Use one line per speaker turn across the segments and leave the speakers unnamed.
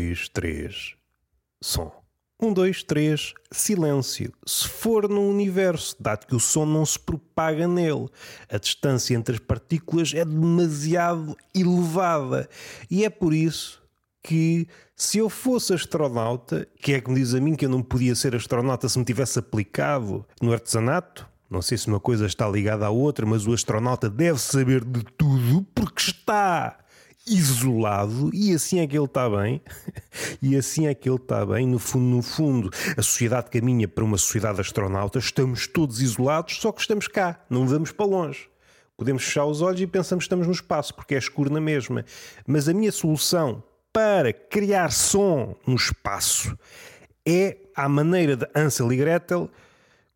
dois, três, som. Um, dois, três, silêncio. Se for no universo, dado que o som não se propaga nele, a distância entre as partículas é demasiado elevada. E é por isso que, se eu fosse astronauta, que é que me diz a mim que eu não podia ser astronauta se me tivesse aplicado no artesanato? Não sei se uma coisa está ligada à outra, mas o astronauta deve saber de tudo porque está isolado e assim é que ele está bem. e assim é que ele está bem. No fundo, no fundo, a sociedade caminha para uma sociedade astronauta. Estamos todos isolados, só que estamos cá, não vamos para longe. Podemos fechar os olhos e pensamos que estamos no espaço, porque é escuro na mesma. Mas a minha solução para criar som no espaço é à maneira de Ansel e Gretel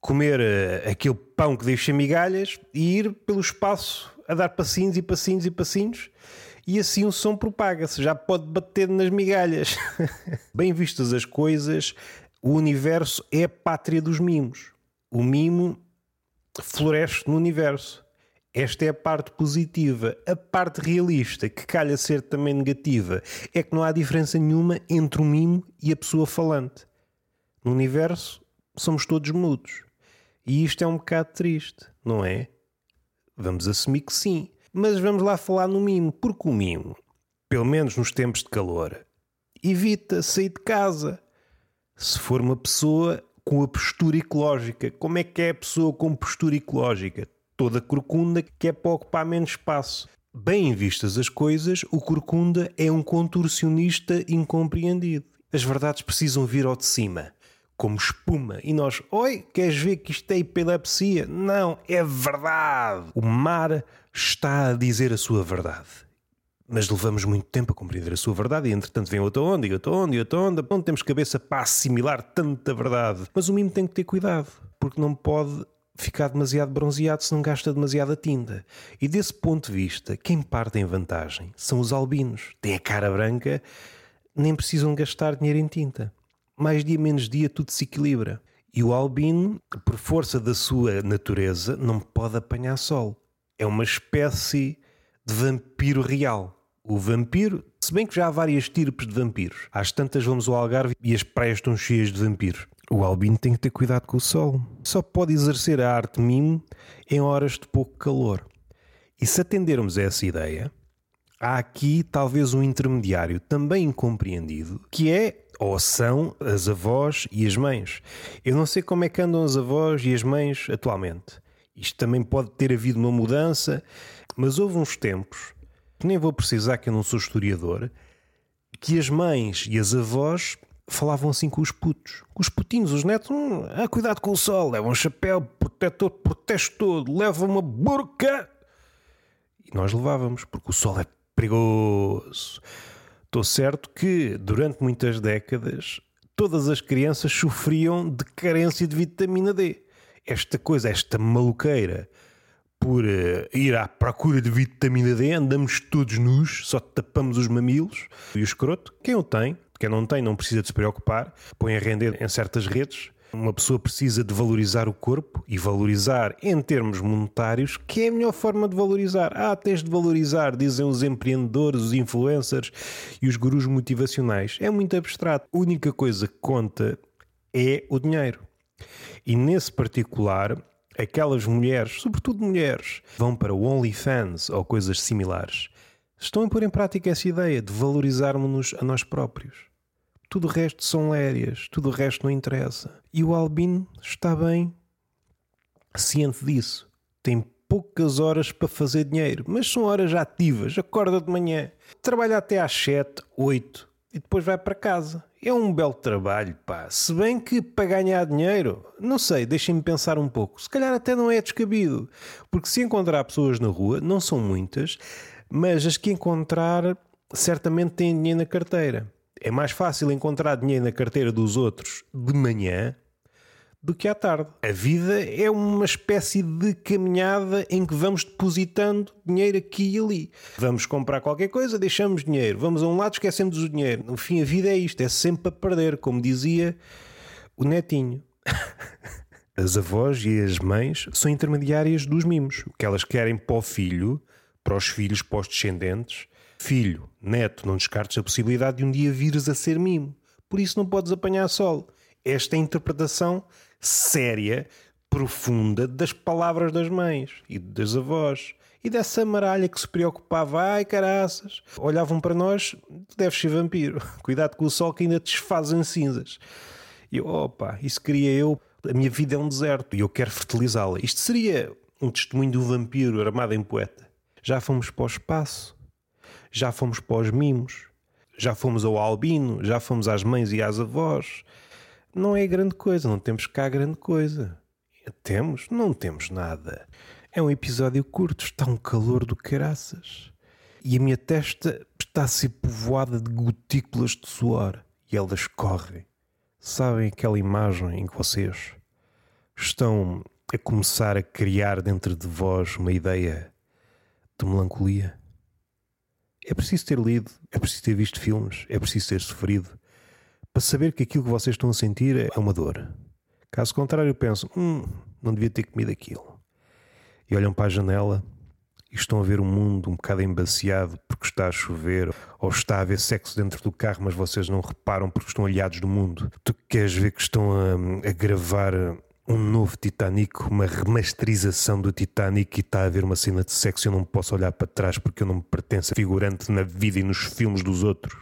comer uh, aquele pão que deixa migalhas e ir pelo espaço a dar passinhos e passinhos e passinhos e assim o som propaga-se, já pode bater nas migalhas. Bem vistas as coisas, o universo é a pátria dos mimos. O mimo floresce no universo. Esta é a parte positiva. A parte realista, que calha ser também negativa, é que não há diferença nenhuma entre o mimo e a pessoa falante. No universo, somos todos mudos. E isto é um bocado triste, não é? Vamos assumir que sim. Mas vamos lá falar no mimo, porque o mimo, pelo menos nos tempos de calor, evita sair de casa. Se for uma pessoa com a postura ecológica, como é que é a pessoa com postura ecológica? Toda corcunda que é para ocupar menos espaço. Bem vistas as coisas, o corcunda é um contorcionista incompreendido. As verdades precisam vir ao de cima como espuma. E nós, oi, queres ver que isto é epilepsia? Não, é verdade. O mar está a dizer a sua verdade. Mas levamos muito tempo a compreender a sua verdade e entretanto vem outra onda e outra onda e outra onda. Não temos cabeça para assimilar tanta verdade. Mas o mimo tem que ter cuidado, porque não pode ficar demasiado bronzeado se não gasta demasiada tinta. E desse ponto de vista, quem parte em vantagem são os albinos. Têm a cara branca, nem precisam gastar dinheiro em tinta mais dia menos dia tudo se equilibra. E o albino, por força da sua natureza, não pode apanhar sol. É uma espécie de vampiro real. O vampiro, se bem que já há várias tipos de vampiros. Às tantas vamos ao Algarve e as praias estão cheias de vampiros. O albino tem que ter cuidado com o sol. Só pode exercer a arte mimo em horas de pouco calor. E se atendermos a essa ideia, há aqui talvez um intermediário também incompreendido, que é ou são as avós e as mães. Eu não sei como é que andam as avós e as mães atualmente. Isto também pode ter havido uma mudança, mas houve uns tempos, que nem vou precisar que eu não sou historiador, que as mães e as avós falavam assim com os putos. Com os putinhos, os netos, hum, ah, cuidado com o sol, leva um chapéu protetor, protege todo, leva uma burca. E nós levávamos, porque o sol é perigoso. Estou certo que, durante muitas décadas, todas as crianças sofriam de carência de vitamina D. Esta coisa, esta maluqueira por uh, ir à procura de vitamina D, andamos todos nus, só tapamos os mamilos e o escroto. Quem o tem, quem não tem, não precisa de se preocupar, põe a render em certas redes uma pessoa precisa de valorizar o corpo e valorizar em termos monetários, que é a melhor forma de valorizar. Ah, tens de valorizar, dizem os empreendedores, os influencers e os gurus motivacionais. É muito abstrato. A única coisa que conta é o dinheiro. E nesse particular, aquelas mulheres, sobretudo mulheres, vão para o OnlyFans ou coisas similares, estão a pôr em prática essa ideia de valorizarmos-nos a nós próprios. Tudo o resto são lérias, tudo o resto não interessa. E o Albino está bem ciente disso. Tem poucas horas para fazer dinheiro, mas são horas ativas. Acorda de manhã, trabalha até às 7, 8 e depois vai para casa. É um belo trabalho, pá. Se bem que para ganhar dinheiro, não sei, deixem-me pensar um pouco. Se calhar até não é descabido. Porque se encontrar pessoas na rua, não são muitas, mas as que encontrar certamente têm dinheiro na carteira. É mais fácil encontrar dinheiro na carteira dos outros de manhã do que à tarde. A vida é uma espécie de caminhada em que vamos depositando dinheiro aqui e ali. Vamos comprar qualquer coisa, deixamos dinheiro. Vamos a um lado, esquecemos o dinheiro. No fim, a vida é isto, é sempre a perder, como dizia o netinho. As avós e as mães são intermediárias dos mimos. O que elas querem para o filho, para os filhos, para os descendentes, Filho, neto, não descartes a possibilidade de um dia vires a ser mimo. Por isso não podes apanhar sol. Esta é a interpretação séria, profunda das palavras das mães e das avós. E dessa maralha que se preocupava, ai caraças, olhavam para nós, deves ser vampiro, cuidado com o sol que ainda te desfaz em cinzas. E eu, opa, isso queria eu, a minha vida é um deserto e eu quero fertilizá-la. Isto seria um testemunho do vampiro armado em poeta. Já fomos para o espaço, já fomos para os mimos, já fomos ao albino, já fomos às mães e às avós. Não é grande coisa, não temos cá grande coisa. Temos? Não temos nada. É um episódio curto, está um calor do caraças. E a minha testa está a ser povoada de gotículas de suor e elas correm. Sabem aquela imagem em que vocês estão a começar a criar dentro de vós uma ideia de melancolia? É preciso ter lido, é preciso ter visto filmes, é preciso ter sofrido para saber que aquilo que vocês estão a sentir é uma dor. Caso contrário, pensam, hum, não devia ter comido aquilo e olham para a janela e estão a ver o mundo um bocado embaciado porque está a chover ou está a haver sexo dentro do carro, mas vocês não reparam porque estão aliados do mundo. Tu queres ver que estão a, a gravar um novo Titanic, uma remasterização do Titanic e está a haver uma cena de sexo e eu não posso olhar para trás porque eu não me pertenço a figurante na vida e nos filmes dos outros.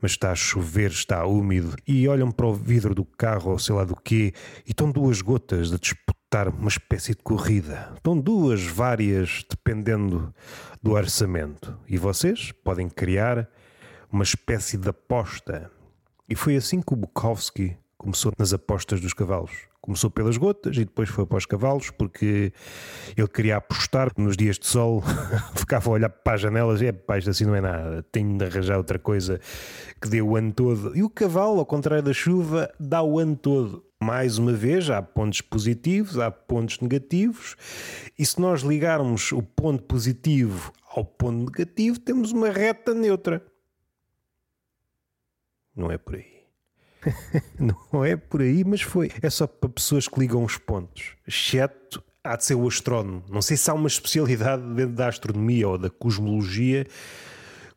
Mas está a chover, está úmido e olham para o vidro do carro ou sei lá do quê e estão duas gotas de disputar uma espécie de corrida. Estão duas, várias, dependendo do orçamento. E vocês podem criar uma espécie de aposta. E foi assim que o Bukowski começou nas apostas dos cavalos. Começou pelas gotas e depois foi para os cavalos, porque ele queria apostar nos dias de sol, ficava a olhar para as janelas e é, pá, isto assim não é nada, tenho de arranjar outra coisa que dê o ano todo. E o cavalo, ao contrário da chuva, dá o ano todo. Mais uma vez, há pontos positivos, há pontos negativos, e se nós ligarmos o ponto positivo ao ponto negativo, temos uma reta neutra. Não é por aí. não é por aí, mas foi. É só para pessoas que ligam os pontos. Exceto há de ser o astrónomo. Não sei se há uma especialidade dentro da astronomia ou da cosmologia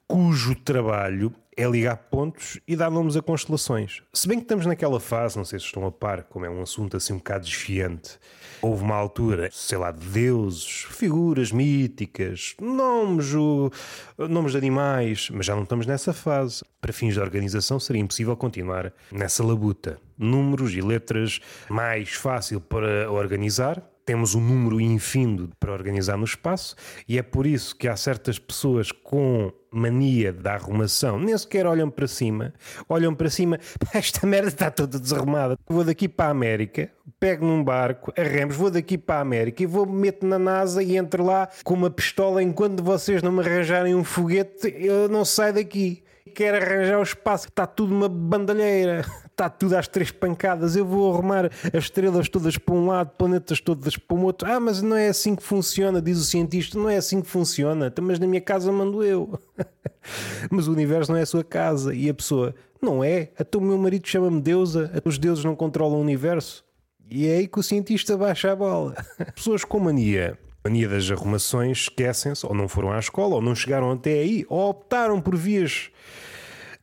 cujo trabalho é ligar pontos e dar nomes a constelações. Se bem que estamos naquela fase, não sei se estão a par, como é um assunto assim um bocado desfiante. Houve uma altura, sei lá, de deuses, figuras míticas, nomes, o, nomes de animais, mas já não estamos nessa fase. Para fins de organização seria impossível continuar nessa labuta. Números e letras mais fácil para organizar, temos um número infindo para organizar no espaço e é por isso que há certas pessoas com mania da arrumação, nem sequer olham para cima, olham para cima, esta merda está toda desarrumada. Vou daqui para a América, pego num barco, arremos, vou daqui para a América e vou meter na NASA e entro lá com uma pistola enquanto vocês não me arranjarem um foguete, eu não saio daqui quer arranjar o espaço, está tudo uma bandalheira, está tudo às três pancadas. Eu vou arrumar as estrelas todas para um lado, planetas todas para o outro. Ah, mas não é assim que funciona, diz o cientista. Não é assim que funciona, então, mas na minha casa mando eu. mas o universo não é a sua casa e a pessoa, não é? Até o meu marido chama-me deusa, os deuses não controlam o universo. E é aí que o cientista baixa a bola. Pessoas com mania mania das arrumações esquecem-se, ou não foram à escola, ou não chegaram até aí, ou optaram por vias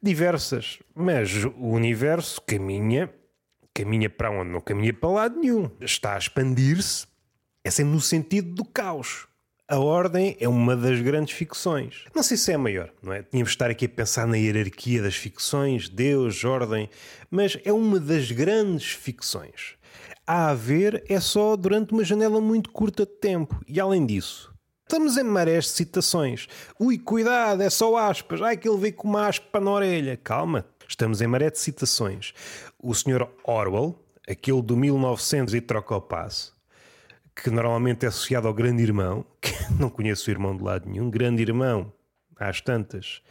diversas. Mas o universo caminha, caminha para onde? Não caminha para lado nenhum. Está a expandir-se, é sempre no sentido do caos. A ordem é uma das grandes ficções. Não sei se é a maior, não é? Tínhamos de estar aqui a pensar na hierarquia das ficções, Deus, ordem, mas é uma das grandes ficções a haver é só durante uma janela muito curta de tempo. E além disso, estamos em marés de citações. Ui, cuidado, é só aspas. Ai, que ele veio com uma aspa na orelha. Calma, estamos em maré de citações. O Sr. Orwell, aquele do 1900 e troca o passo, que normalmente é associado ao Grande Irmão, que não conheço o irmão de lado nenhum, Grande Irmão, às tantas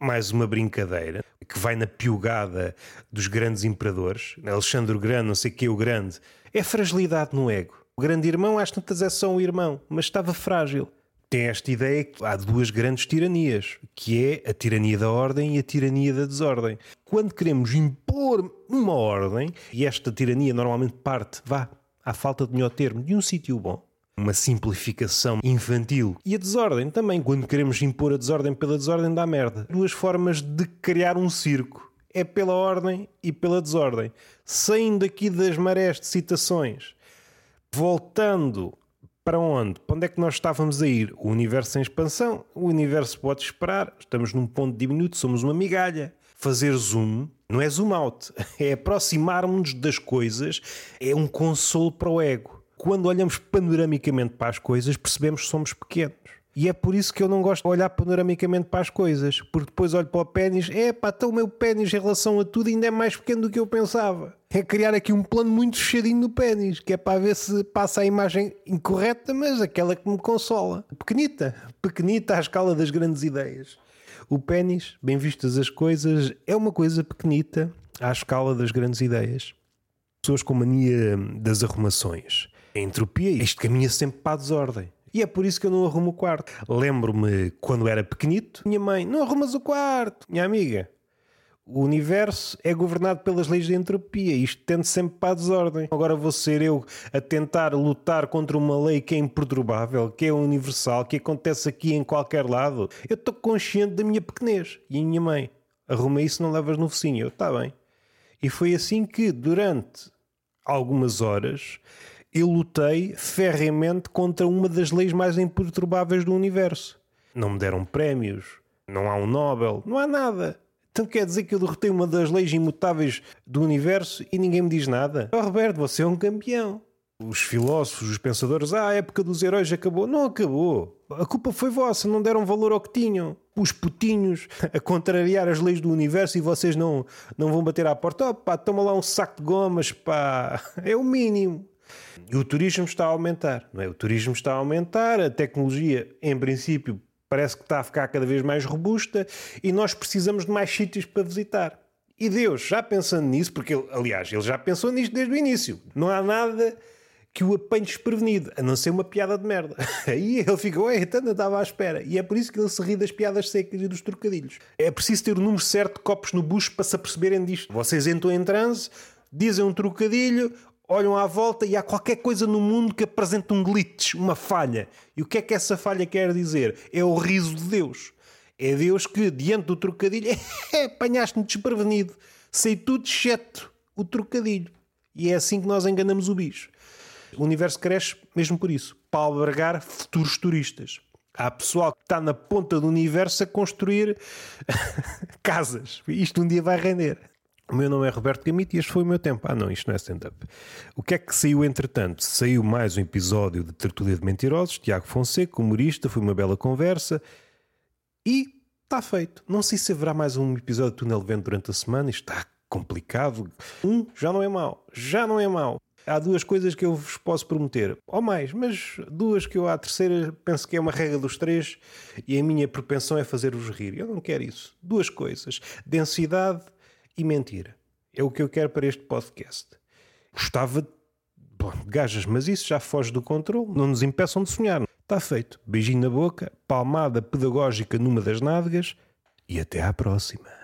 mais uma brincadeira que vai na piugada dos grandes imperadores, Alexandre o Grande, não sei que o Grande, é fragilidade no ego. O grande irmão, às tantas, é só um irmão, mas estava frágil. Tem esta ideia que há duas grandes tiranias, que é a tirania da ordem e a tirania da desordem. Quando queremos impor uma ordem, e esta tirania normalmente parte, vá, à falta de melhor termo, de um sítio bom, uma simplificação infantil. E a desordem também, quando queremos impor a desordem pela desordem, dá merda. Duas formas de criar um circo. É pela ordem e pela desordem. Saindo aqui das marés de citações, voltando para onde? Para onde é que nós estávamos a ir? O universo em expansão, o universo pode esperar, estamos num ponto diminuto, somos uma migalha. Fazer zoom não é zoom out, é aproximar-nos das coisas, é um consolo para o ego quando olhamos panoramicamente para as coisas, percebemos que somos pequenos. E é por isso que eu não gosto de olhar panoramicamente para as coisas, porque depois olho para o pênis, é pá, então o meu pênis em relação a tudo ainda é mais pequeno do que eu pensava. É criar aqui um plano muito fechadinho no pênis, que é para ver se passa a imagem incorreta, mas aquela que me consola. Pequenita, pequenita à escala das grandes ideias. O pênis, bem vistas as coisas, é uma coisa pequenita à escala das grandes ideias. Pessoas com mania das arrumações a entropia, isto caminha sempre para a desordem. E é por isso que eu não arrumo o quarto. Lembro-me quando era pequenito, minha mãe, não arrumas o quarto, minha amiga. O universo é governado pelas leis de entropia, isto tende sempre para a desordem. Agora vou ser eu a tentar lutar contra uma lei que é imperturbável, que é universal, que acontece aqui em qualquer lado. Eu estou consciente da minha pequenez. E a minha mãe, arruma isso, não levas no focinho. Eu, está bem. E foi assim que, durante algumas horas, eu lutei ferremente contra uma das leis mais imperturbáveis do universo. Não me deram prémios, não há um Nobel, não há nada. Então quer dizer que eu derrotei uma das leis imutáveis do universo e ninguém me diz nada? Oh, Roberto, você é um campeão. Os filósofos, os pensadores, ah, a época dos heróis acabou. Não acabou. A culpa foi vossa, não deram valor ao que tinham. Os putinhos a contrariar as leis do universo e vocês não, não vão bater à porta. Oh, pá, toma lá um saco de gomas, pá. É o mínimo. E o turismo está a aumentar, não é? O turismo está a aumentar, a tecnologia, em princípio, parece que está a ficar cada vez mais robusta e nós precisamos de mais sítios para visitar. E Deus, já pensando nisso, porque ele, aliás, ele já pensou nisto desde o início, não há nada que o apanhe desprevenido, a não ser uma piada de merda. Aí ele ficou, ei, então estava à espera. E é por isso que ele se ri das piadas secas e dos trocadilhos. É preciso ter o número certo de copos no bucho para se aperceberem disto. Vocês entram em transe, dizem um trocadilho, olham à volta e há qualquer coisa no mundo que apresenta um glitch, uma falha. E o que é que essa falha quer dizer? É o riso de Deus. É Deus que, diante do trocadilho, é, apanhaste-me desprevenido. Sei tudo exceto o trocadilho. E é assim que nós enganamos o bicho. O universo cresce mesmo por isso para albergar futuros turistas. Há pessoal que está na ponta do universo a construir casas. Isto um dia vai render. O meu nome é Roberto Gamito e este foi o meu tempo. Ah, não, isto não é stand-up. O que é que saiu entretanto? Saiu mais um episódio de Tertulia de Mentirosos, Tiago Fonseca, humorista, foi uma bela conversa e está feito. Não sei se haverá mais um episódio de Túnel Vento durante a semana, isto está complicado. Um já não é mau, já não é mau. Há duas coisas que eu vos posso prometer, ou mais, mas duas que eu à terceira penso que é uma regra dos três e a minha propensão é fazer-vos rir. Eu não quero isso. Duas coisas: densidade e mentira. É o que eu quero para este podcast. Gostava de bom, gajas, mas isso já foge do controle. Não nos impeçam de sonhar. Está feito. Beijinho na boca, palmada pedagógica numa das nádegas e até à próxima.